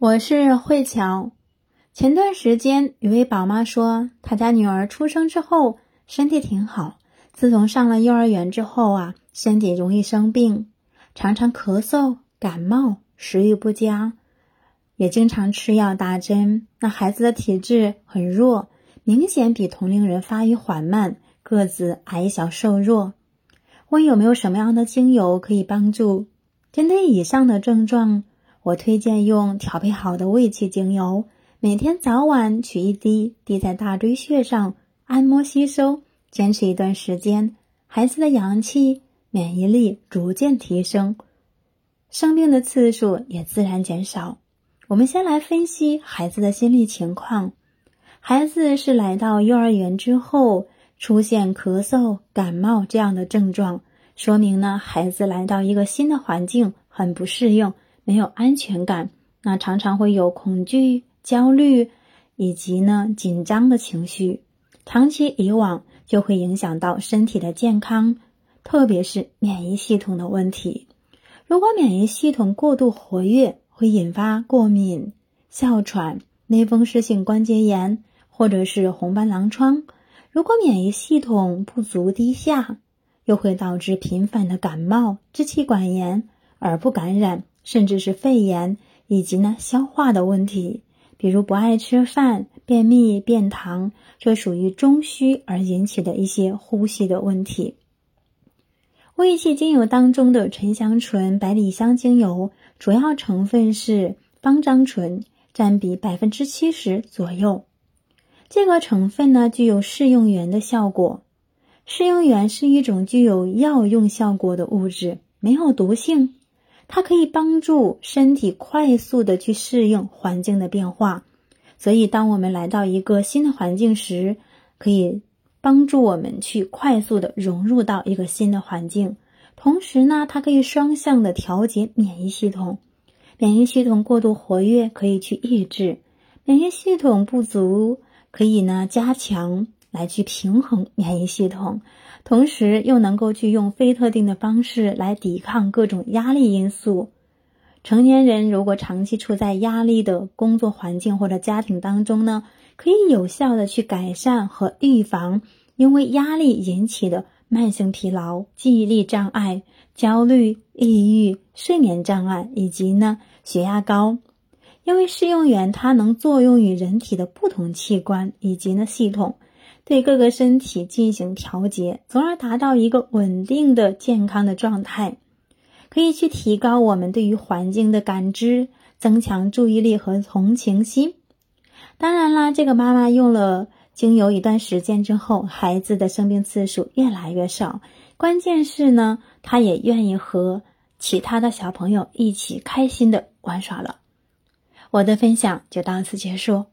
我是慧乔。前段时间，有位宝妈说，她家女儿出生之后身体挺好，自从上了幼儿园之后啊，身体容易生病，常常咳嗽、感冒，食欲不佳，也经常吃药打针。那孩子的体质很弱，明显比同龄人发育缓慢，个子矮小瘦弱。问有没有什么样的精油可以帮助？针对以上的症状。我推荐用调配好的胃气精油，每天早晚取一滴，滴在大椎穴上，按摩吸收，坚持一段时间，孩子的阳气、免疫力逐渐提升，生病的次数也自然减少。我们先来分析孩子的心理情况。孩子是来到幼儿园之后出现咳嗽、感冒这样的症状，说明呢，孩子来到一个新的环境很不适应。没有安全感，那常常会有恐惧、焦虑以及呢紧张的情绪，长期以往就会影响到身体的健康，特别是免疫系统的问题。如果免疫系统过度活跃，会引发过敏、哮喘、类风湿性关节炎或者是红斑狼疮；如果免疫系统不足低下，又会导致频繁的感冒、支气管炎、耳部感染。甚至是肺炎以及呢消化的问题，比如不爱吃饭、便秘、便溏，这属于中虚而引起的一些呼吸的问题。胃气精油当中的沉香醇、百里香精油，主要成分是方樟醇，占比百分之七十左右。这个成分呢具有适应原的效果。适应原是一种具有药用效果的物质，没有毒性。它可以帮助身体快速的去适应环境的变化，所以当我们来到一个新的环境时，可以帮助我们去快速的融入到一个新的环境。同时呢，它可以双向的调节免疫系统，免疫系统过度活跃可以去抑制，免疫系统不足可以呢加强来去平衡免疫系统。同时又能够去用非特定的方式来抵抗各种压力因素。成年人如果长期处在压力的工作环境或者家庭当中呢，可以有效的去改善和预防因为压力引起的慢性疲劳、记忆力障碍、焦虑、抑郁、睡眠障碍以及呢血压高。因为适用原它能作用于人体的不同器官以及呢系统。对各个身体进行调节，从而达到一个稳定的健康的状态，可以去提高我们对于环境的感知，增强注意力和同情心。当然啦，这个妈妈用了精油一段时间之后，孩子的生病次数越来越少。关键是呢，她也愿意和其他的小朋友一起开心的玩耍了。我的分享就到此结束。